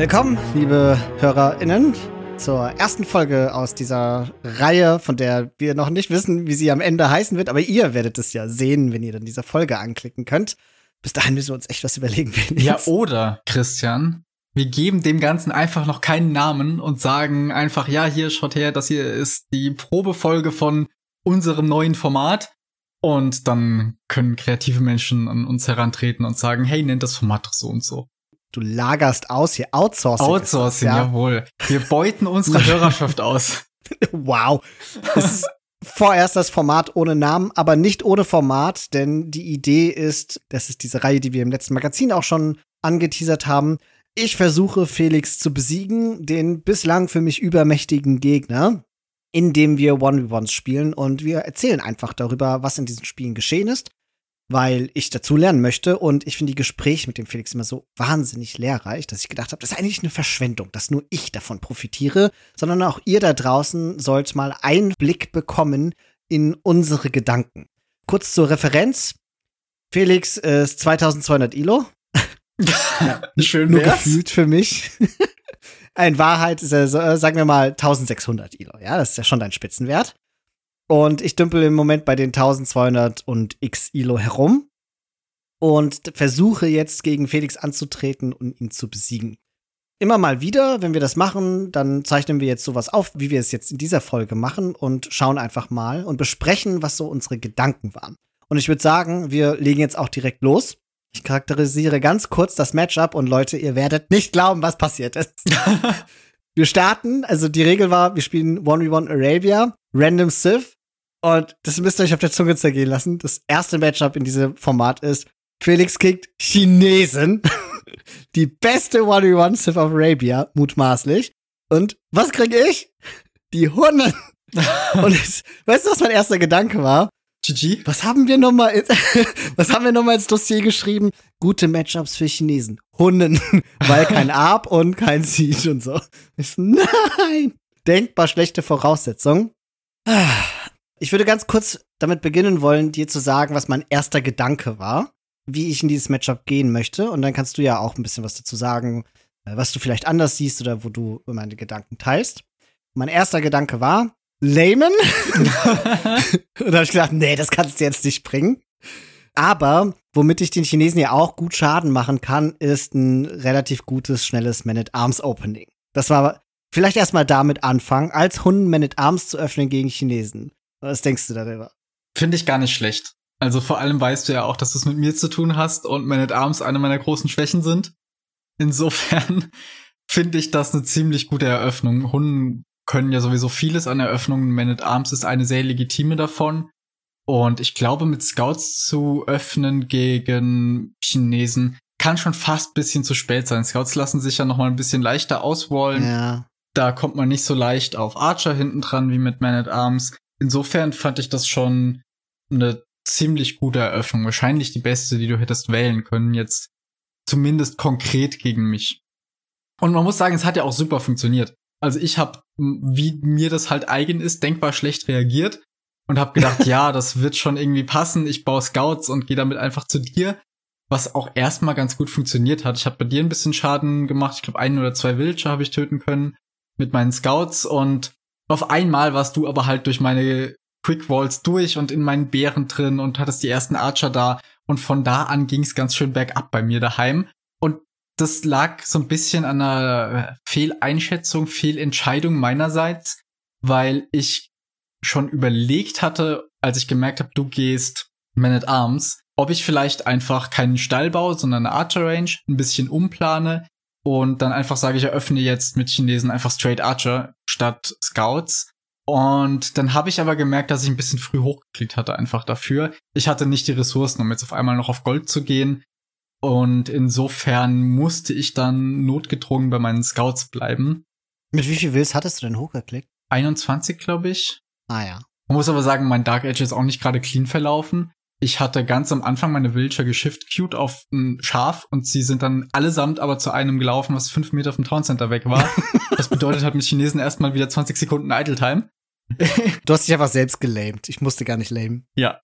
Willkommen, liebe HörerInnen, zur ersten Folge aus dieser Reihe, von der wir noch nicht wissen, wie sie am Ende heißen wird, aber ihr werdet es ja sehen, wenn ihr dann diese Folge anklicken könnt. Bis dahin müssen wir uns echt was überlegen. Ja, oder, Christian, wir geben dem Ganzen einfach noch keinen Namen und sagen einfach, ja, hier schaut her, das hier ist die Probefolge von unserem neuen Format. Und dann können kreative Menschen an uns herantreten und sagen, hey, nennt das Format doch so und so. Du lagerst aus hier, Outsourcing. Outsourcing, das, ja. jawohl. Wir beuten unsere Hörerschaft aus. Wow. Das ist vorerst das Format ohne Namen, aber nicht ohne Format, denn die Idee ist, das ist diese Reihe, die wir im letzten Magazin auch schon angeteasert haben. Ich versuche Felix zu besiegen, den bislang für mich übermächtigen Gegner, indem wir One-v-Ones spielen und wir erzählen einfach darüber, was in diesen Spielen geschehen ist weil ich dazu lernen möchte und ich finde die Gespräche mit dem Felix immer so wahnsinnig lehrreich, dass ich gedacht habe, das ist eigentlich eine Verschwendung, dass nur ich davon profitiere, sondern auch ihr da draußen sollt mal Einblick bekommen in unsere Gedanken. Kurz zur Referenz. Felix ist 2200 Ilo. ja, Schön nur gefühlt für mich. In Wahrheit ist er, sagen wir mal, 1600 Ilo. Ja, das ist ja schon dein Spitzenwert. Und ich dümpel im Moment bei den 1200 und x Ilo herum und versuche jetzt gegen Felix anzutreten und ihn zu besiegen. Immer mal wieder, wenn wir das machen, dann zeichnen wir jetzt sowas auf, wie wir es jetzt in dieser Folge machen und schauen einfach mal und besprechen, was so unsere Gedanken waren. Und ich würde sagen, wir legen jetzt auch direkt los. Ich charakterisiere ganz kurz das Matchup und Leute, ihr werdet nicht glauben, was passiert ist. wir starten, also die Regel war, wir spielen 1v1 Arabia, Random Sith und das müsst ihr euch auf der Zunge zergehen lassen. Das erste Matchup in diesem Format ist Felix kickt Chinesen. Die beste 1v1 Sith of Arabia, mutmaßlich. Und was kriege ich? Die Hunde. Und jetzt, weißt du, was mein erster Gedanke war? GG. Was haben wir nochmal, was haben wir nochmal ins Dossier geschrieben? Gute Matchups für Chinesen. Hunden. Weil kein Arp und kein Siege und so. Ich so, nein. Denkbar schlechte Voraussetzungen. Ich würde ganz kurz damit beginnen wollen, dir zu sagen, was mein erster Gedanke war, wie ich in dieses Matchup gehen möchte. Und dann kannst du ja auch ein bisschen was dazu sagen, äh, was du vielleicht anders siehst oder wo du meine Gedanken teilst. Mein erster Gedanke war, Layman. und da habe ich gedacht, nee, das kannst du jetzt nicht bringen. Aber womit ich den Chinesen ja auch gut Schaden machen kann, ist ein relativ gutes, schnelles Man-at-Arms-Opening. Das war vielleicht erstmal damit anfangen, als Hunden Man-at-Arms zu öffnen gegen Chinesen. Was denkst du darüber? Finde ich gar nicht schlecht. Also vor allem weißt du ja auch, dass du es mit mir zu tun hast und Man at Arms eine meiner großen Schwächen sind. Insofern finde ich das eine ziemlich gute Eröffnung. Hunden können ja sowieso vieles an Eröffnungen. Man at Arms ist eine sehr legitime davon. Und ich glaube, mit Scouts zu öffnen gegen Chinesen kann schon fast bisschen zu spät sein. Scouts lassen sich ja noch mal ein bisschen leichter ausrollen. Ja. Da kommt man nicht so leicht auf Archer hinten dran wie mit Man at Arms insofern fand ich das schon eine ziemlich gute Eröffnung. Wahrscheinlich die beste, die du hättest wählen können, jetzt zumindest konkret gegen mich. Und man muss sagen, es hat ja auch super funktioniert. Also ich habe, wie mir das halt eigen ist, denkbar schlecht reagiert und habe gedacht, ja, das wird schon irgendwie passen. Ich baue Scouts und gehe damit einfach zu dir, was auch erstmal ganz gut funktioniert hat. Ich habe bei dir ein bisschen Schaden gemacht. Ich glaube, ein oder zwei Villager habe ich töten können mit meinen Scouts und auf einmal warst du aber halt durch meine Quick Walls durch und in meinen Bären drin und hattest die ersten Archer da. Und von da an ging es ganz schön bergab bei mir daheim. Und das lag so ein bisschen an einer Fehleinschätzung, Fehlentscheidung meinerseits, weil ich schon überlegt hatte, als ich gemerkt habe, du gehst Man at Arms, ob ich vielleicht einfach keinen Stall baue, sondern eine Archer Range, ein bisschen umplane, und dann einfach sage ich, eröffne jetzt mit Chinesen einfach Straight Archer statt Scouts. Und dann habe ich aber gemerkt, dass ich ein bisschen früh hochgeklickt hatte einfach dafür. Ich hatte nicht die Ressourcen, um jetzt auf einmal noch auf Gold zu gehen. Und insofern musste ich dann notgedrungen bei meinen Scouts bleiben. Mit wie viel Wills hattest du denn hochgeklickt? 21, glaube ich. Ah ja. Man muss aber sagen, mein Dark Edge ist auch nicht gerade clean verlaufen ich hatte ganz am Anfang meine Villager geschifft cute auf ein Schaf und sie sind dann allesamt aber zu einem gelaufen, was fünf Meter vom Town Center weg war. das bedeutet halt mit Chinesen erstmal wieder 20 Sekunden Idle Time. du hast dich einfach selbst gelamed. Ich musste gar nicht lamen. Ja.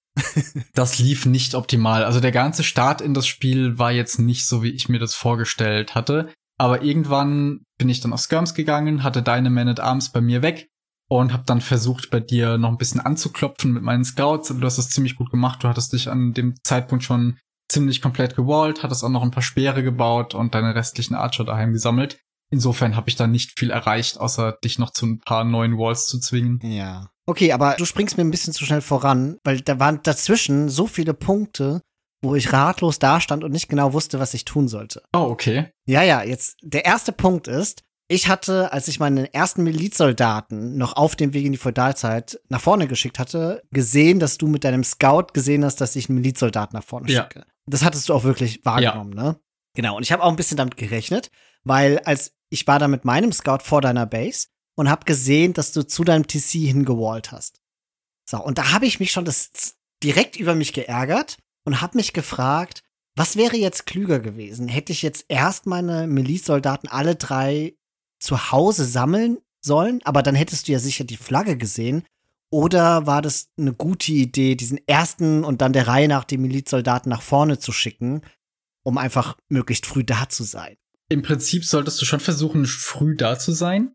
das lief nicht optimal. Also der ganze Start in das Spiel war jetzt nicht so, wie ich mir das vorgestellt hatte. Aber irgendwann bin ich dann auf Skirms gegangen, hatte deine Man at Arms bei mir weg und habe dann versucht, bei dir noch ein bisschen anzuklopfen mit meinen Scouts. Du hast das ziemlich gut gemacht. Du hattest dich an dem Zeitpunkt schon ziemlich komplett gewallt, hattest auch noch ein paar Speere gebaut und deine restlichen Archer daheim gesammelt. Insofern habe ich da nicht viel erreicht, außer dich noch zu ein paar neuen Walls zu zwingen. Ja. Okay, aber du springst mir ein bisschen zu schnell voran, weil da waren dazwischen so viele Punkte, wo ich ratlos dastand und nicht genau wusste, was ich tun sollte. Oh, okay. Ja, ja, jetzt der erste Punkt ist, ich hatte, als ich meine ersten Milizsoldaten noch auf dem Weg in die Feudalzeit nach vorne geschickt hatte, gesehen, dass du mit deinem Scout gesehen hast, dass ich einen Milizsoldaten nach vorne ja. schicke. Das hattest du auch wirklich wahrgenommen, ja. ne? Genau. Und ich habe auch ein bisschen damit gerechnet, weil als ich war da mit meinem Scout vor deiner Base und habe gesehen, dass du zu deinem TC hingewallt hast. So, und da habe ich mich schon das direkt über mich geärgert und habe mich gefragt, was wäre jetzt klüger gewesen? Hätte ich jetzt erst meine Milice-Soldaten alle drei zu Hause sammeln sollen, aber dann hättest du ja sicher die Flagge gesehen. Oder war das eine gute Idee, diesen ersten und dann der Reihe nach die Milizsoldaten nach vorne zu schicken, um einfach möglichst früh da zu sein? Im Prinzip solltest du schon versuchen, früh da zu sein.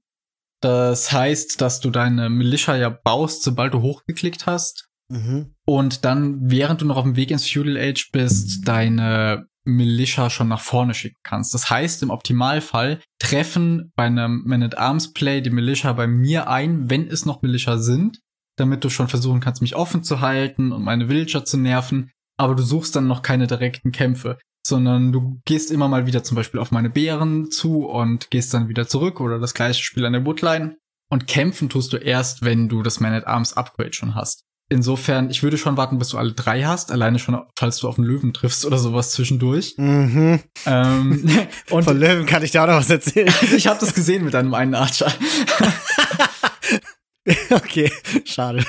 Das heißt, dass du deine Militia ja baust, sobald du hochgeklickt hast. Mhm. Und dann, während du noch auf dem Weg ins Feudal Age bist, deine Militia schon nach vorne schicken kannst. Das heißt, im Optimalfall treffen bei einem Man-at-Arms-Play die Militia bei mir ein, wenn es noch Militia sind, damit du schon versuchen kannst, mich offen zu halten und meine Villager zu nerven. Aber du suchst dann noch keine direkten Kämpfe sondern du gehst immer mal wieder zum Beispiel auf meine Bären zu und gehst dann wieder zurück oder das gleiche Spiel an der Woodline. Und kämpfen tust du erst, wenn du das Man at Arms Upgrade schon hast. Insofern, ich würde schon warten, bis du alle drei hast, alleine schon, falls du auf einen Löwen triffst oder sowas zwischendurch. Mhm. Ähm, und Von Löwen kann ich dir auch noch was erzählen. ich habe das gesehen mit deinem einen Archer. okay, schade.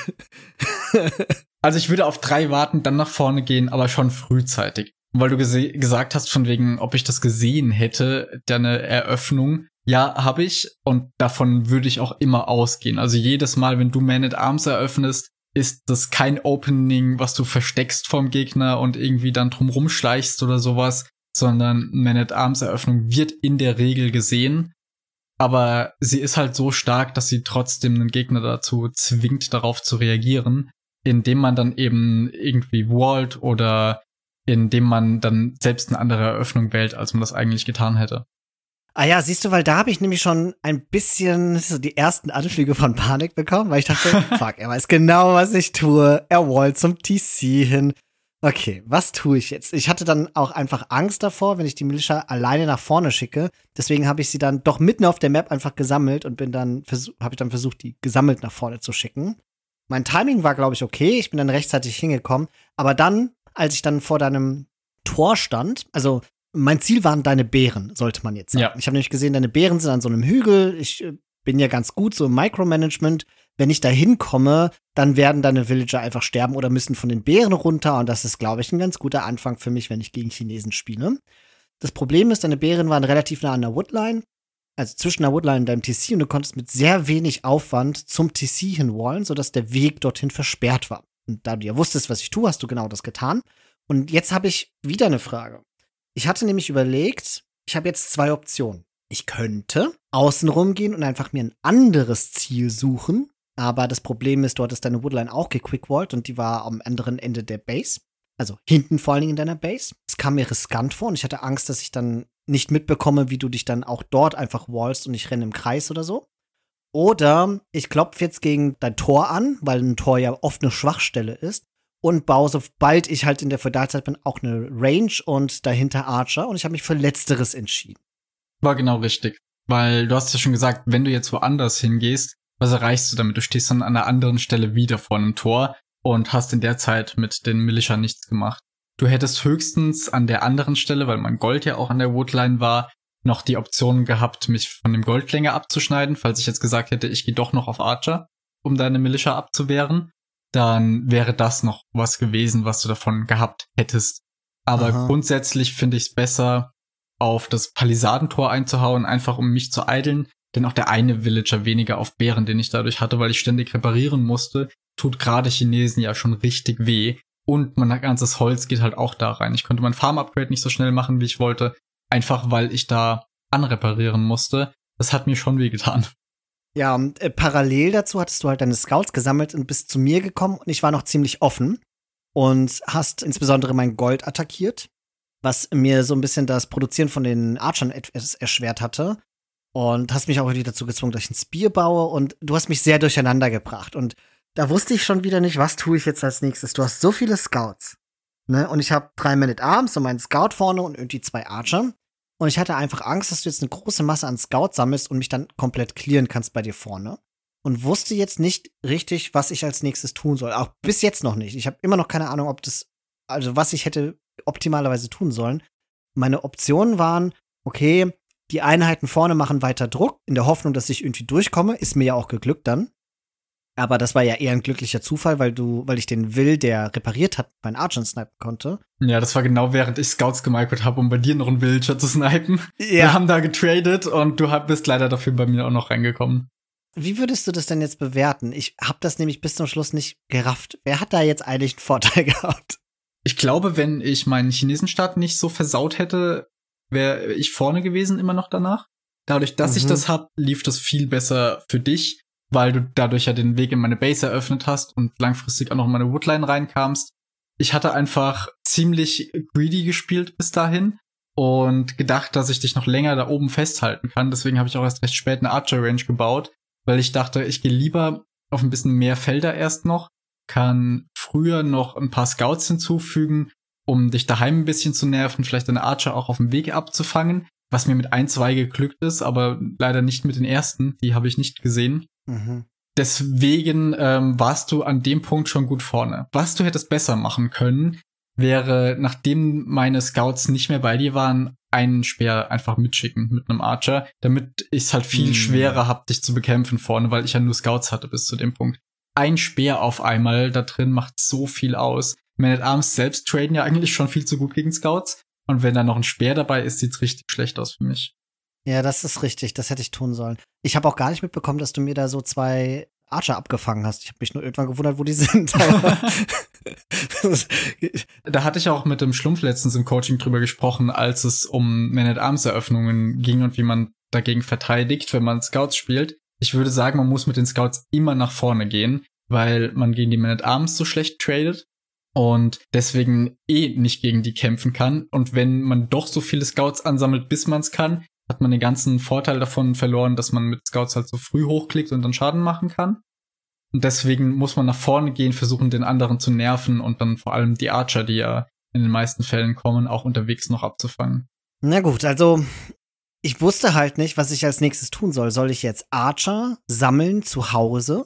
also ich würde auf drei warten, dann nach vorne gehen, aber schon frühzeitig weil du gesagt hast, von wegen, ob ich das gesehen hätte, deine Eröffnung. Ja, habe ich und davon würde ich auch immer ausgehen. Also jedes Mal, wenn du Man at Arms eröffnest, ist das kein Opening, was du versteckst vom Gegner und irgendwie dann drum schleichst oder sowas, sondern Man at Arms Eröffnung wird in der Regel gesehen. Aber sie ist halt so stark, dass sie trotzdem einen Gegner dazu zwingt, darauf zu reagieren, indem man dann eben irgendwie Walt oder indem man dann selbst eine andere Eröffnung wählt, als man das eigentlich getan hätte. Ah ja, siehst du, weil da habe ich nämlich schon ein bisschen so die ersten Anflüge von Panik bekommen, weil ich dachte, fuck, er weiß genau, was ich tue. Er wollte zum TC hin. Okay, was tue ich jetzt? Ich hatte dann auch einfach Angst davor, wenn ich die Militia alleine nach vorne schicke. Deswegen habe ich sie dann doch mitten auf der Map einfach gesammelt und bin dann habe ich dann versucht, die gesammelt nach vorne zu schicken. Mein Timing war, glaube ich, okay. Ich bin dann rechtzeitig hingekommen. Aber dann als ich dann vor deinem Tor stand, also mein Ziel waren deine Bären, sollte man jetzt sagen. Ja. Ich habe nämlich gesehen, deine Bären sind an so einem Hügel. Ich äh, bin ja ganz gut so im Micromanagement. Wenn ich da hinkomme, dann werden deine Villager einfach sterben oder müssen von den Bären runter. Und das ist, glaube ich, ein ganz guter Anfang für mich, wenn ich gegen Chinesen spiele. Das Problem ist, deine Bären waren relativ nah an der Woodline, also zwischen der Woodline und deinem TC, und du konntest mit sehr wenig Aufwand zum TC hinwallen, sodass der Weg dorthin versperrt war. Und da du ja wusstest, was ich tue, hast du genau das getan. Und jetzt habe ich wieder eine Frage. Ich hatte nämlich überlegt, ich habe jetzt zwei Optionen. Ich könnte außen rumgehen und einfach mir ein anderes Ziel suchen. Aber das Problem ist, dort ist deine Woodline auch gequickwallt und die war am anderen Ende der Base. Also hinten vor allen Dingen in deiner Base. Es kam mir riskant vor und ich hatte Angst, dass ich dann nicht mitbekomme, wie du dich dann auch dort einfach wallst und ich renne im Kreis oder so. Oder ich klopfe jetzt gegen dein Tor an, weil ein Tor ja oft eine Schwachstelle ist. Und baue, sobald ich halt in der Feudalzeit bin, auch eine Range und dahinter Archer. Und ich habe mich für Letzteres entschieden. War genau richtig. Weil du hast ja schon gesagt, wenn du jetzt woanders hingehst, was erreichst du damit? Du stehst dann an einer anderen Stelle wieder vor einem Tor und hast in der Zeit mit den Militia nichts gemacht. Du hättest höchstens an der anderen Stelle, weil mein Gold ja auch an der Woodline war, noch die Option gehabt, mich von dem Goldklänger abzuschneiden, falls ich jetzt gesagt hätte, ich gehe doch noch auf Archer, um deine Militia abzuwehren, dann wäre das noch was gewesen, was du davon gehabt hättest. Aber Aha. grundsätzlich finde ich es besser, auf das Palisadentor einzuhauen, einfach um mich zu eideln, denn auch der eine Villager weniger auf Bären, den ich dadurch hatte, weil ich ständig reparieren musste, tut gerade Chinesen ja schon richtig weh. Und mein ganzes Holz geht halt auch da rein. Ich konnte mein Farm-Upgrade nicht so schnell machen, wie ich wollte, einfach weil ich da anreparieren musste. Das hat mir schon wehgetan. Ja, und äh, parallel dazu hattest du halt deine Scouts gesammelt und bist zu mir gekommen und ich war noch ziemlich offen und hast insbesondere mein Gold attackiert, was mir so ein bisschen das Produzieren von den Archern etwas erschwert hatte. Und hast mich auch wieder dazu gezwungen, dass ich ein Spear baue und du hast mich sehr durcheinander gebracht. Und da wusste ich schon wieder nicht, was tue ich jetzt als nächstes. Du hast so viele Scouts. Ne? Und ich habe drei Men at Arms und meinen Scout vorne und irgendwie zwei Archer. Und ich hatte einfach Angst, dass du jetzt eine große Masse an Scouts sammelst und mich dann komplett clearen kannst bei dir vorne. Und wusste jetzt nicht richtig, was ich als nächstes tun soll. Auch bis jetzt noch nicht. Ich habe immer noch keine Ahnung, ob das, also was ich hätte optimalerweise tun sollen. Meine Optionen waren, okay, die Einheiten vorne machen weiter Druck, in der Hoffnung, dass ich irgendwie durchkomme. Ist mir ja auch geglückt dann. Aber das war ja eher ein glücklicher Zufall, weil du, weil ich den Will, der repariert hat, meinen Archer snipen konnte. Ja, das war genau während ich Scouts gemicrot habe, um bei dir noch einen Villager zu snipen. Ja. Wir haben da getradet und du bist leider dafür bei mir auch noch reingekommen. Wie würdest du das denn jetzt bewerten? Ich habe das nämlich bis zum Schluss nicht gerafft. Wer hat da jetzt eigentlich einen Vorteil gehabt? Ich glaube, wenn ich meinen Chinesenstaat nicht so versaut hätte, wäre ich vorne gewesen immer noch danach. Dadurch, dass mhm. ich das hab, lief das viel besser für dich weil du dadurch ja den Weg in meine Base eröffnet hast und langfristig auch noch in meine Woodline reinkamst. Ich hatte einfach ziemlich greedy gespielt bis dahin und gedacht, dass ich dich noch länger da oben festhalten kann. Deswegen habe ich auch erst recht spät eine Archer Range gebaut, weil ich dachte, ich gehe lieber auf ein bisschen mehr Felder erst noch, kann früher noch ein paar Scouts hinzufügen, um dich daheim ein bisschen zu nerven, vielleicht eine Archer auch auf dem Weg abzufangen, was mir mit ein, zwei geglückt ist, aber leider nicht mit den ersten, die habe ich nicht gesehen. Mhm. Deswegen ähm, warst du an dem Punkt schon gut vorne. Was du hättest besser machen können, wäre, nachdem meine Scouts nicht mehr bei dir waren, einen Speer einfach mitschicken mit einem Archer, damit ich es halt viel mhm. schwerer hab, dich zu bekämpfen vorne, weil ich ja nur Scouts hatte bis zu dem Punkt. Ein Speer auf einmal da drin macht so viel aus. Man at Arms selbst traden ja eigentlich schon viel zu gut gegen Scouts. Und wenn da noch ein Speer dabei ist, sieht's richtig schlecht aus für mich. Ja, das ist richtig. Das hätte ich tun sollen. Ich habe auch gar nicht mitbekommen, dass du mir da so zwei Archer abgefangen hast. Ich habe mich nur irgendwann gewundert, wo die sind. da hatte ich auch mit dem Schlumpf letztens im Coaching drüber gesprochen, als es um Man-at-Arms-Eröffnungen ging und wie man dagegen verteidigt, wenn man Scouts spielt. Ich würde sagen, man muss mit den Scouts immer nach vorne gehen, weil man gegen die Man-at-Arms so schlecht tradet und deswegen eh nicht gegen die kämpfen kann. Und wenn man doch so viele Scouts ansammelt, bis man es kann, hat man den ganzen Vorteil davon verloren, dass man mit Scouts halt so früh hochklickt und dann Schaden machen kann. Und deswegen muss man nach vorne gehen, versuchen, den anderen zu nerven und dann vor allem die Archer, die ja in den meisten Fällen kommen, auch unterwegs noch abzufangen. Na gut, also ich wusste halt nicht, was ich als nächstes tun soll. Soll ich jetzt Archer sammeln zu Hause?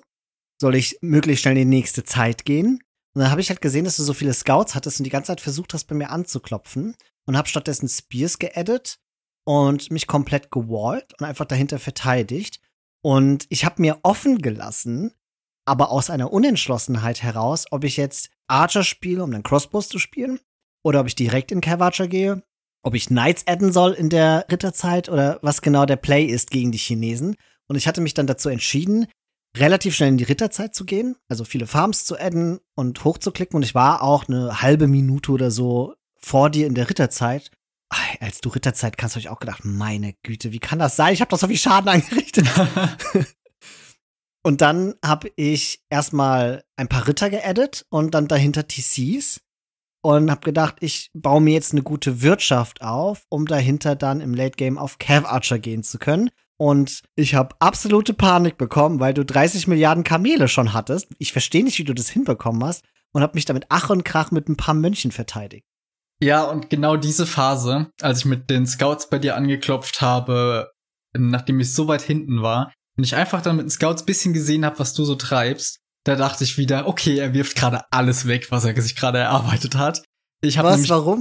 Soll ich möglichst schnell in die nächste Zeit gehen? Und dann habe ich halt gesehen, dass du so viele Scouts hattest und die ganze Zeit versucht hast, bei mir anzuklopfen. Und habe stattdessen Spears geaddet und mich komplett gewallt und einfach dahinter verteidigt. Und ich habe mir offen gelassen, aber aus einer Unentschlossenheit heraus, ob ich jetzt Archer spiele, um den Crossbows zu spielen, oder ob ich direkt in Cav gehe, ob ich Knights adden soll in der Ritterzeit oder was genau der Play ist gegen die Chinesen. Und ich hatte mich dann dazu entschieden, relativ schnell in die Ritterzeit zu gehen, also viele Farms zu adden und hochzuklicken. Und ich war auch eine halbe Minute oder so vor dir in der Ritterzeit als du Ritterzeit kannst, habe ich auch gedacht, meine Güte, wie kann das sein? Ich habe doch so viel Schaden angerichtet. und dann habe ich erstmal ein paar Ritter geaddet und dann dahinter TCs und habe gedacht, ich baue mir jetzt eine gute Wirtschaft auf, um dahinter dann im Late Game auf Cav Archer gehen zu können. Und ich habe absolute Panik bekommen, weil du 30 Milliarden Kamele schon hattest. Ich verstehe nicht, wie du das hinbekommen hast und habe mich damit Ach und Krach mit ein paar Mönchen verteidigt. Ja, und genau diese Phase, als ich mit den Scouts bei dir angeklopft habe, nachdem ich so weit hinten war, und ich einfach dann mit den Scouts bisschen gesehen habe, was du so treibst, da dachte ich wieder, okay, er wirft gerade alles weg, was er sich gerade erarbeitet hat. Ich habe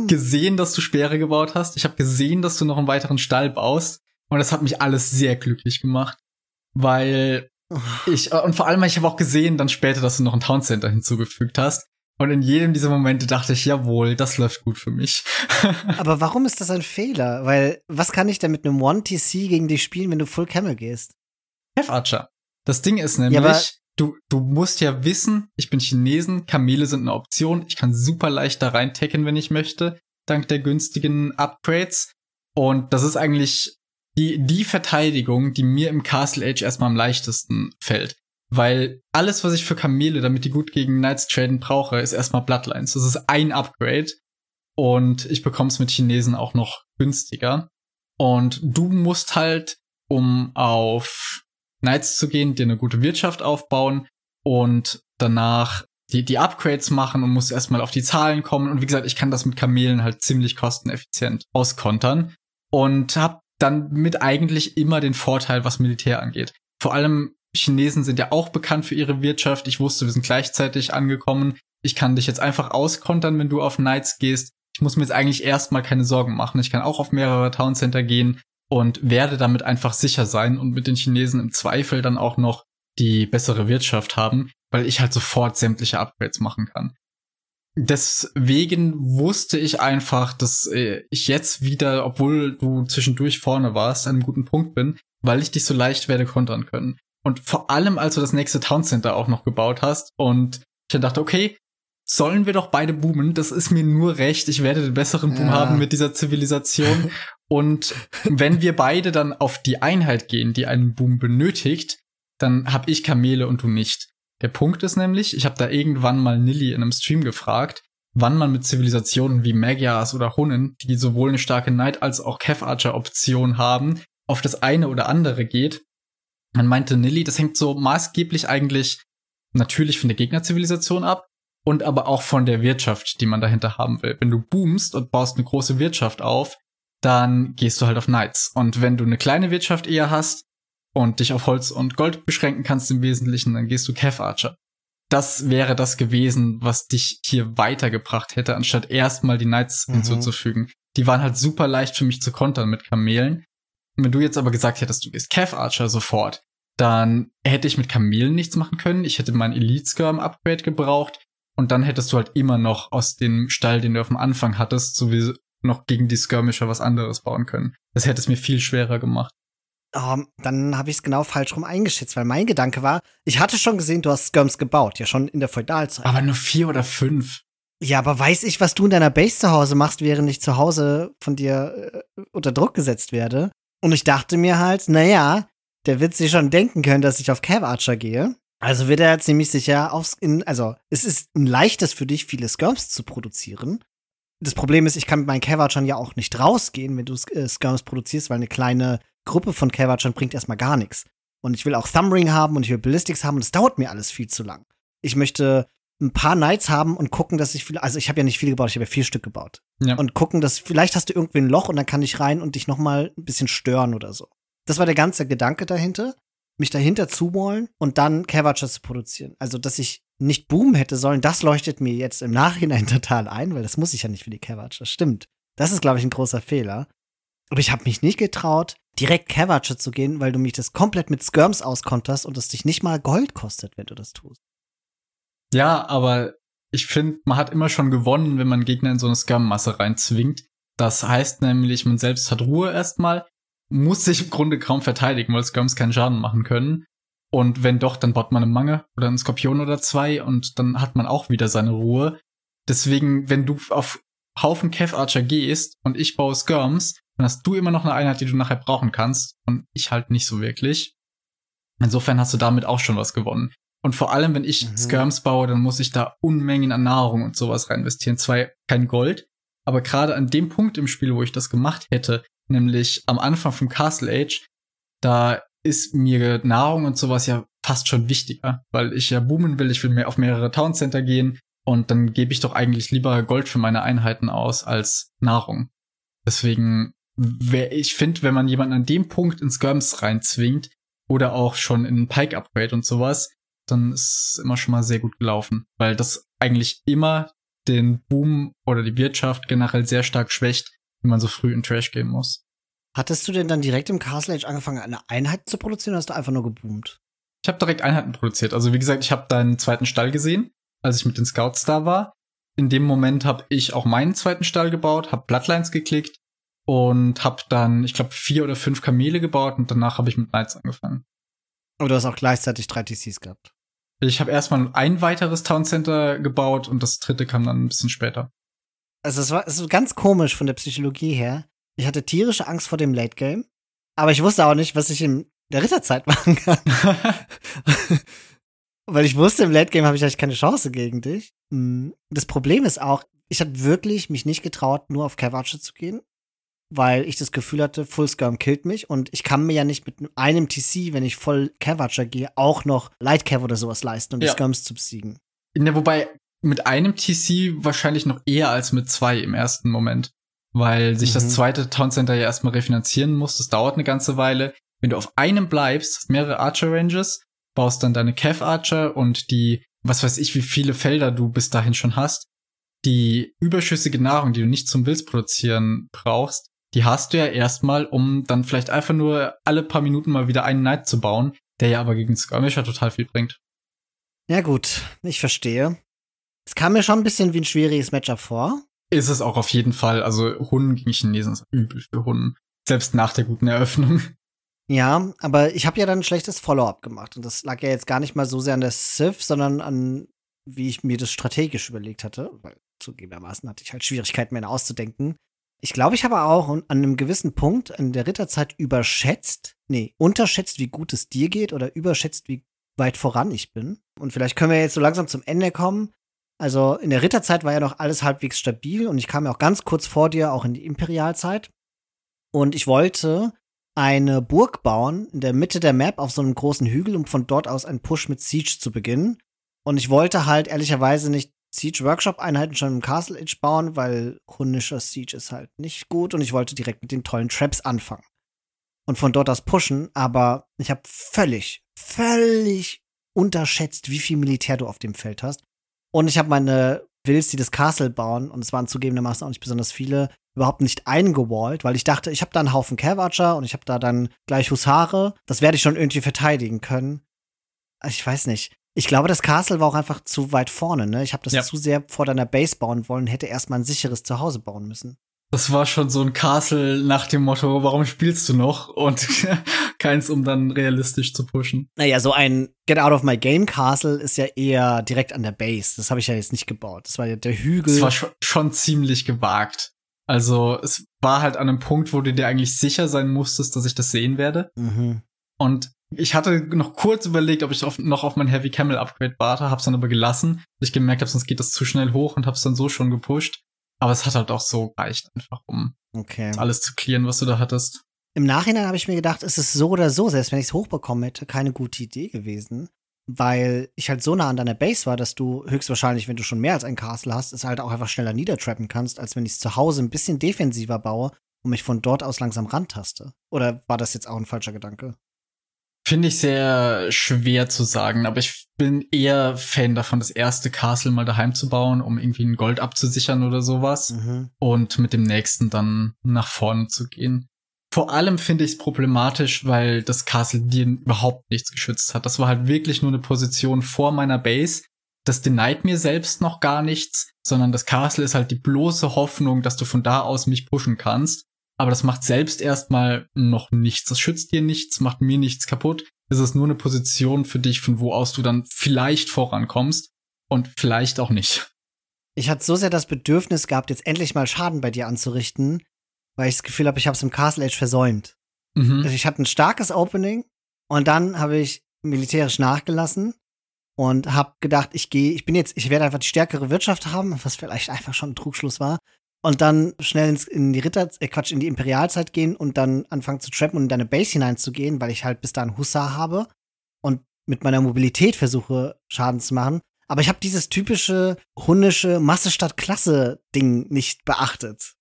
gesehen, dass du Speere gebaut hast. Ich habe gesehen, dass du noch einen weiteren Stall baust. Und das hat mich alles sehr glücklich gemacht. Weil ich, und vor allem, ich habe auch gesehen dann später, dass du noch ein Town Center hinzugefügt hast. Und in jedem dieser Momente dachte ich, jawohl, das läuft gut für mich. Aber warum ist das ein Fehler? Weil, was kann ich denn mit einem One-TC gegen dich spielen, wenn du Full Camel gehst? F Archer. Das Ding ist nämlich, ja, du, du musst ja wissen, ich bin Chinesen, Kamele sind eine Option, ich kann super leicht da rein tacken, wenn ich möchte, dank der günstigen Upgrades. Und das ist eigentlich die, die Verteidigung, die mir im Castle Age erstmal am leichtesten fällt. Weil alles, was ich für Kamele, damit die gut gegen Knights traden brauche, ist erstmal Bloodlines. Das ist ein Upgrade. Und ich bekomme es mit Chinesen auch noch günstiger. Und du musst halt, um auf Knights zu gehen, dir eine gute Wirtschaft aufbauen und danach die, die Upgrades machen und musst erstmal auf die Zahlen kommen. Und wie gesagt, ich kann das mit Kamelen halt ziemlich kosteneffizient auskontern und habe dann mit eigentlich immer den Vorteil, was Militär angeht. Vor allem Chinesen sind ja auch bekannt für ihre Wirtschaft. Ich wusste, wir sind gleichzeitig angekommen. Ich kann dich jetzt einfach auskontern, wenn du auf Knights gehst. Ich muss mir jetzt eigentlich erstmal keine Sorgen machen. Ich kann auch auf mehrere Town Center gehen und werde damit einfach sicher sein und mit den Chinesen im Zweifel dann auch noch die bessere Wirtschaft haben, weil ich halt sofort sämtliche Upgrades machen kann. Deswegen wusste ich einfach, dass äh, ich jetzt wieder, obwohl du zwischendurch vorne warst, an einem guten Punkt bin, weil ich dich so leicht werde kontern können. Und vor allem, als du das nächste Town Center auch noch gebaut hast und ich dann dachte, okay, sollen wir doch beide boomen, das ist mir nur recht, ich werde den besseren Boom ja. haben mit dieser Zivilisation. und wenn wir beide dann auf die Einheit gehen, die einen Boom benötigt, dann hab ich Kamele und du nicht. Der Punkt ist nämlich, ich habe da irgendwann mal Nilly in einem Stream gefragt, wann man mit Zivilisationen wie Magyars oder Hunnen, die sowohl eine starke Knight als auch Kev Archer Option haben, auf das eine oder andere geht. Man meinte Nilly, das hängt so maßgeblich eigentlich natürlich von der Gegnerzivilisation ab und aber auch von der Wirtschaft, die man dahinter haben will. Wenn du boomst und baust eine große Wirtschaft auf, dann gehst du halt auf Knights. Und wenn du eine kleine Wirtschaft eher hast und dich auf Holz und Gold beschränken kannst im Wesentlichen, dann gehst du Kev Archer. Das wäre das gewesen, was dich hier weitergebracht hätte, anstatt erstmal die Knights mhm. hinzuzufügen. Die waren halt super leicht für mich zu kontern mit Kamelen. Wenn du jetzt aber gesagt hättest, du gehst Kev Archer sofort, dann hätte ich mit Kamelen nichts machen können. Ich hätte mein Elite Skirm Upgrade gebraucht. Und dann hättest du halt immer noch aus dem Stall, den du auf dem Anfang hattest, sowieso noch gegen die Skirmisher was anderes bauen können. Das hätte es mir viel schwerer gemacht. Ähm, dann habe ich es genau falsch rum eingeschätzt, weil mein Gedanke war, ich hatte schon gesehen, du hast Skirms gebaut, ja schon in der Feudalzeit. Aber nur vier oder fünf. Ja, aber weiß ich, was du in deiner Base zu Hause machst, während ich zu Hause von dir äh, unter Druck gesetzt werde? Und ich dachte mir halt, naja, der wird sich schon denken können, dass ich auf Cav Archer gehe. Also wird er ziemlich sicher aufs, in, also es ist ein leichtes für dich, viele Skirms zu produzieren. Das Problem ist, ich kann mit meinen Cav Archern ja auch nicht rausgehen, wenn du äh, Skirms produzierst, weil eine kleine Gruppe von Cav Archern bringt erstmal gar nichts. Und ich will auch Thumbring haben und ich will Ballistics haben und das dauert mir alles viel zu lang. Ich möchte ein paar Knights haben und gucken, dass ich viele, also ich habe ja nicht viele gebaut, ich habe ja vier Stück gebaut. Ja. Und gucken, dass vielleicht hast du irgendwie ein Loch und dann kann ich rein und dich noch mal ein bisschen stören oder so. Das war der ganze Gedanke dahinter, mich dahinter zuwollen und dann Cavager zu produzieren. Also, dass ich nicht Boom hätte sollen, das leuchtet mir jetzt im Nachhinein total ein, weil das muss ich ja nicht für die Cavager. Stimmt. Das ist, glaube ich, ein großer Fehler. Aber ich habe mich nicht getraut, direkt Cavager zu gehen, weil du mich das komplett mit Skirms auskonterst und es dich nicht mal Gold kostet, wenn du das tust. Ja, aber ich finde, man hat immer schon gewonnen, wenn man Gegner in so eine Skirm-Masse reinzwingt. Das heißt nämlich, man selbst hat Ruhe erstmal, muss sich im Grunde kaum verteidigen, weil Skirms keinen Schaden machen können. Und wenn doch, dann baut man eine Mange oder einen Skorpion oder zwei und dann hat man auch wieder seine Ruhe. Deswegen, wenn du auf Haufen Kev Archer gehst und ich baue Skirms, dann hast du immer noch eine Einheit, die du nachher brauchen kannst und ich halt nicht so wirklich. Insofern hast du damit auch schon was gewonnen. Und vor allem, wenn ich mhm. Skirms baue, dann muss ich da Unmengen an Nahrung und sowas reinvestieren. Zwar kein Gold, aber gerade an dem Punkt im Spiel, wo ich das gemacht hätte, nämlich am Anfang vom Castle Age, da ist mir Nahrung und sowas ja fast schon wichtiger, weil ich ja boomen will, ich will mehr auf mehrere Town Center gehen und dann gebe ich doch eigentlich lieber Gold für meine Einheiten aus als Nahrung. Deswegen, ich finde, wenn man jemanden an dem Punkt ins Skirms reinzwingt oder auch schon in ein Pike Upgrade und sowas, dann ist es immer schon mal sehr gut gelaufen, weil das eigentlich immer den Boom oder die Wirtschaft generell sehr stark schwächt, wenn man so früh in Trash gehen muss. Hattest du denn dann direkt im Castle Age angefangen, eine Einheit zu produzieren oder hast du einfach nur geboomt? Ich habe direkt Einheiten produziert. Also wie gesagt, ich habe deinen zweiten Stall gesehen, als ich mit den Scouts da war. In dem Moment habe ich auch meinen zweiten Stall gebaut, habe Bloodlines geklickt und habe dann, ich glaube, vier oder fünf Kamele gebaut und danach habe ich mit Knights angefangen. Aber du hast auch gleichzeitig drei TCs gehabt. Ich habe erstmal ein weiteres Town Center gebaut und das dritte kam dann ein bisschen später. Also es war, es war ganz komisch von der Psychologie her. Ich hatte tierische Angst vor dem Late Game. Aber ich wusste auch nicht, was ich in der Ritterzeit machen kann. Weil ich wusste, im Late Game habe ich eigentlich keine Chance gegen dich. Hm, das Problem ist auch, ich habe wirklich mich nicht getraut, nur auf Cav zu gehen, weil ich das Gefühl hatte, Full Skirm killt mich und ich kann mir ja nicht mit einem TC, wenn ich voll Cav gehe, auch noch Light Cav oder sowas leisten, um ja. die Skirms zu besiegen. Ja, wobei mit einem TC wahrscheinlich noch eher als mit zwei im ersten Moment, weil sich mhm. das zweite Town Center ja erstmal refinanzieren muss. Das dauert eine ganze Weile. Wenn du auf einem bleibst, hast mehrere Archer Ranges, baust dann deine Cav Archer und die, was weiß ich, wie viele Felder du bis dahin schon hast, die überschüssige Nahrung, die du nicht zum Wills produzieren brauchst, die hast du ja erstmal, um dann vielleicht einfach nur alle paar Minuten mal wieder einen Knight zu bauen, der ja aber gegen Skirmisher total viel bringt. Ja gut, ich verstehe. Es kam mir schon ein bisschen wie ein schwieriges Matchup vor. Ist es auch auf jeden Fall. Also Hunden gegen Chinesen ist übel für Hunden. Selbst nach der guten Eröffnung. Ja, aber ich habe ja dann ein schlechtes Follow-up gemacht. Und das lag ja jetzt gar nicht mal so sehr an der Civ, sondern an, wie ich mir das strategisch überlegt hatte. Weil zugegebenermaßen hatte ich halt Schwierigkeiten, mir auszudenken. Ich glaube, ich habe auch an einem gewissen Punkt in der Ritterzeit überschätzt, nee, unterschätzt, wie gut es dir geht oder überschätzt, wie weit voran ich bin. Und vielleicht können wir jetzt so langsam zum Ende kommen. Also in der Ritterzeit war ja noch alles halbwegs stabil und ich kam ja auch ganz kurz vor dir auch in die Imperialzeit. Und ich wollte eine Burg bauen in der Mitte der Map auf so einem großen Hügel, um von dort aus einen Push mit Siege zu beginnen. Und ich wollte halt ehrlicherweise nicht Siege-Workshop-Einheiten schon im Castle Age bauen, weil hundischer Siege ist halt nicht gut und ich wollte direkt mit den tollen Traps anfangen. Und von dort aus pushen, aber ich habe völlig, völlig unterschätzt, wie viel Militär du auf dem Feld hast. Und ich habe meine Wills, die das Castle bauen, und es waren zugegebenermaßen auch nicht besonders viele, überhaupt nicht eingewallt, weil ich dachte, ich habe da einen Haufen Cavarcher und ich habe da dann gleich Husare. Das werde ich schon irgendwie verteidigen können. Ich weiß nicht. Ich glaube, das Castle war auch einfach zu weit vorne. Ne? Ich habe das ja. zu sehr vor deiner Base bauen wollen, hätte erstmal ein sicheres Zuhause bauen müssen. Das war schon so ein Castle nach dem Motto, warum spielst du noch? Und keins, um dann realistisch zu pushen. Naja, so ein Get Out of My Game Castle ist ja eher direkt an der Base. Das habe ich ja jetzt nicht gebaut. Das war ja der Hügel. Das war schon, schon ziemlich gewagt. Also es war halt an einem Punkt, wo du dir eigentlich sicher sein musstest, dass ich das sehen werde. Mhm. Und ich hatte noch kurz überlegt, ob ich auf, noch auf mein Heavy Camel Upgrade warte, hab's dann aber gelassen, weil ich gemerkt habe, sonst geht das zu schnell hoch und hab's dann so schon gepusht. Aber es hat halt auch so gereicht, einfach um okay. alles zu klären, was du da hattest. Im Nachhinein habe ich mir gedacht, es ist so oder so, selbst wenn ich es hochbekommen hätte, keine gute Idee gewesen. Weil ich halt so nah an deiner Base war, dass du höchstwahrscheinlich, wenn du schon mehr als ein Castle hast, es halt auch einfach schneller niedertrappen kannst, als wenn ich es zu Hause ein bisschen defensiver baue und mich von dort aus langsam rantaste. Oder war das jetzt auch ein falscher Gedanke? Finde ich sehr schwer zu sagen, aber ich bin eher Fan davon, das erste Castle mal daheim zu bauen, um irgendwie ein Gold abzusichern oder sowas. Mhm. Und mit dem nächsten dann nach vorne zu gehen. Vor allem finde ich es problematisch, weil das Castle dir überhaupt nichts geschützt hat. Das war halt wirklich nur eine Position vor meiner Base. Das denied mir selbst noch gar nichts, sondern das Castle ist halt die bloße Hoffnung, dass du von da aus mich pushen kannst aber das macht selbst erstmal noch nichts. Das schützt dir nichts, macht mir nichts kaputt. Es ist nur eine Position für dich, von wo aus du dann vielleicht vorankommst und vielleicht auch nicht. Ich hatte so sehr das Bedürfnis gehabt, jetzt endlich mal Schaden bei dir anzurichten, weil ich das Gefühl habe, ich habe es im Castle Age versäumt. Mhm. Also ich hatte ein starkes Opening und dann habe ich militärisch nachgelassen und habe gedacht, ich gehe, ich bin jetzt, ich werde einfach die stärkere Wirtschaft haben, was vielleicht einfach schon ein Trugschluss war und dann schnell ins, in die Ritter, äh Quatsch, in die Imperialzeit gehen und dann anfangen zu trappen und in deine Base hineinzugehen, weil ich halt bis dahin Hussar habe und mit meiner Mobilität versuche, Schaden zu machen. Aber ich habe dieses typische hundische Masse statt Klasse-Ding nicht beachtet.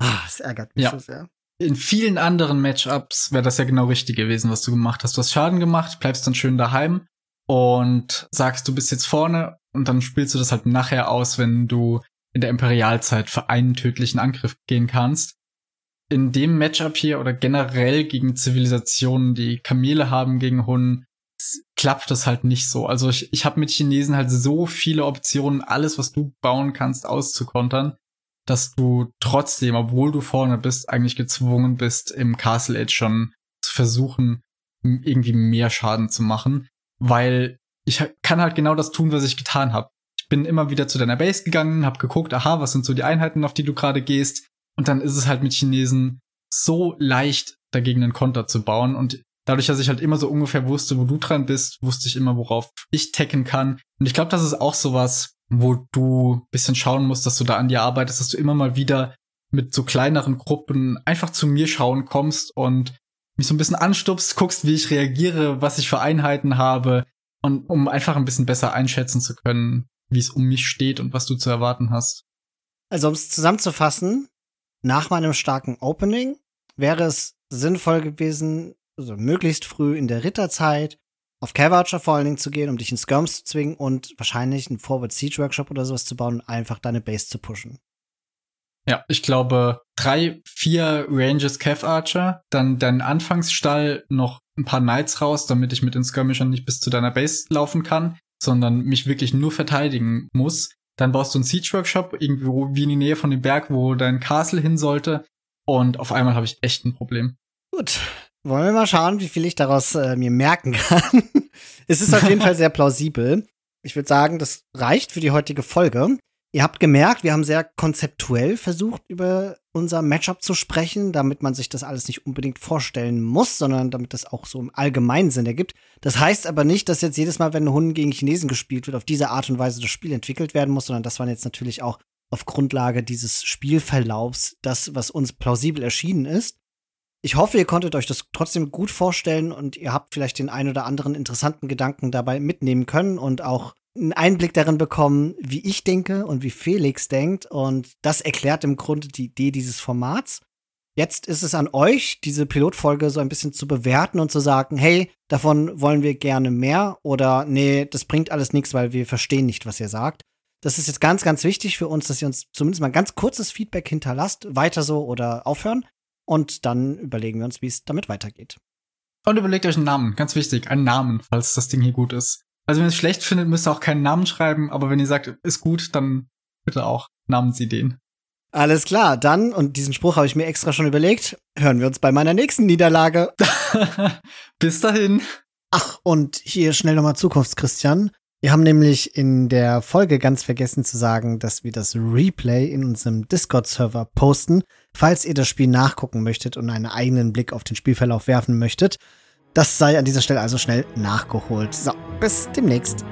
Ah, das ärgert mich ja. so sehr. In vielen anderen Matchups wäre das ja genau richtig gewesen, was du gemacht hast. Du hast Schaden gemacht, bleibst dann schön daheim und sagst, du bist jetzt vorne und dann spielst du das halt nachher aus, wenn du in der Imperialzeit für einen tödlichen Angriff gehen kannst. In dem Matchup hier oder generell gegen Zivilisationen, die Kamele haben gegen Hunden, klappt das halt nicht so. Also ich, ich habe mit Chinesen halt so viele Optionen, alles, was du bauen kannst, auszukontern, dass du trotzdem, obwohl du vorne bist, eigentlich gezwungen bist, im Castle Age schon zu versuchen, irgendwie mehr Schaden zu machen, weil ich kann halt genau das tun, was ich getan habe bin immer wieder zu deiner Base gegangen, hab geguckt, aha, was sind so die Einheiten, auf die du gerade gehst. Und dann ist es halt mit Chinesen so leicht, dagegen einen Konter zu bauen. Und dadurch, dass ich halt immer so ungefähr wusste, wo du dran bist, wusste ich immer, worauf ich tacken kann. Und ich glaube, das ist auch sowas, wo du bisschen schauen musst, dass du da an dir arbeitest, dass du immer mal wieder mit so kleineren Gruppen einfach zu mir schauen kommst und mich so ein bisschen anstupst, guckst, wie ich reagiere, was ich für Einheiten habe und um einfach ein bisschen besser einschätzen zu können, wie es um mich steht und was du zu erwarten hast. Also um es zusammenzufassen, nach meinem starken Opening wäre es sinnvoll gewesen, also möglichst früh in der Ritterzeit auf Cavarcher vor allen Dingen zu gehen, um dich in Skirms zu zwingen und wahrscheinlich einen Forward Siege Workshop oder sowas zu bauen und einfach deine Base zu pushen. Ja, ich glaube, drei, vier Ranges Cav Archer, dann dein Anfangsstall noch ein paar Knights raus, damit ich mit den Skirmishern nicht bis zu deiner Base laufen kann, sondern mich wirklich nur verteidigen muss. Dann baust du einen Siege Workshop irgendwo wie in die Nähe von dem Berg, wo dein Castle hin sollte. Und auf einmal habe ich echt ein Problem. Gut, wollen wir mal schauen, wie viel ich daraus äh, mir merken kann. es ist auf jeden Fall sehr plausibel. Ich würde sagen, das reicht für die heutige Folge. Ihr habt gemerkt, wir haben sehr konzeptuell versucht, über unser Matchup zu sprechen, damit man sich das alles nicht unbedingt vorstellen muss, sondern damit das auch so im allgemeinen Sinn ergibt. Das heißt aber nicht, dass jetzt jedes Mal, wenn Hunden gegen Chinesen gespielt wird, auf diese Art und Weise das Spiel entwickelt werden muss, sondern das waren jetzt natürlich auch auf Grundlage dieses Spielverlaufs das, was uns plausibel erschienen ist. Ich hoffe, ihr konntet euch das trotzdem gut vorstellen und ihr habt vielleicht den ein oder anderen interessanten Gedanken dabei mitnehmen können und auch einen Einblick darin bekommen, wie ich denke und wie Felix denkt. Und das erklärt im Grunde die Idee dieses Formats. Jetzt ist es an euch, diese Pilotfolge so ein bisschen zu bewerten und zu sagen, hey, davon wollen wir gerne mehr oder nee, das bringt alles nichts, weil wir verstehen nicht, was ihr sagt. Das ist jetzt ganz, ganz wichtig für uns, dass ihr uns zumindest mal ganz kurzes Feedback hinterlasst, weiter so oder aufhören. Und dann überlegen wir uns, wie es damit weitergeht. Und überlegt euch einen Namen, ganz wichtig, einen Namen, falls das Ding hier gut ist. Also wenn ihr es schlecht findet, müsst ihr auch keinen Namen schreiben, aber wenn ihr sagt, ist gut, dann bitte auch Namensideen. Alles klar, dann, und diesen Spruch habe ich mir extra schon überlegt, hören wir uns bei meiner nächsten Niederlage. Bis dahin. Ach, und hier schnell nochmal Zukunftschristian. Wir haben nämlich in der Folge ganz vergessen zu sagen, dass wir das Replay in unserem Discord-Server posten, falls ihr das Spiel nachgucken möchtet und einen eigenen Blick auf den Spielverlauf werfen möchtet. Das sei an dieser Stelle also schnell nachgeholt. So, bis demnächst.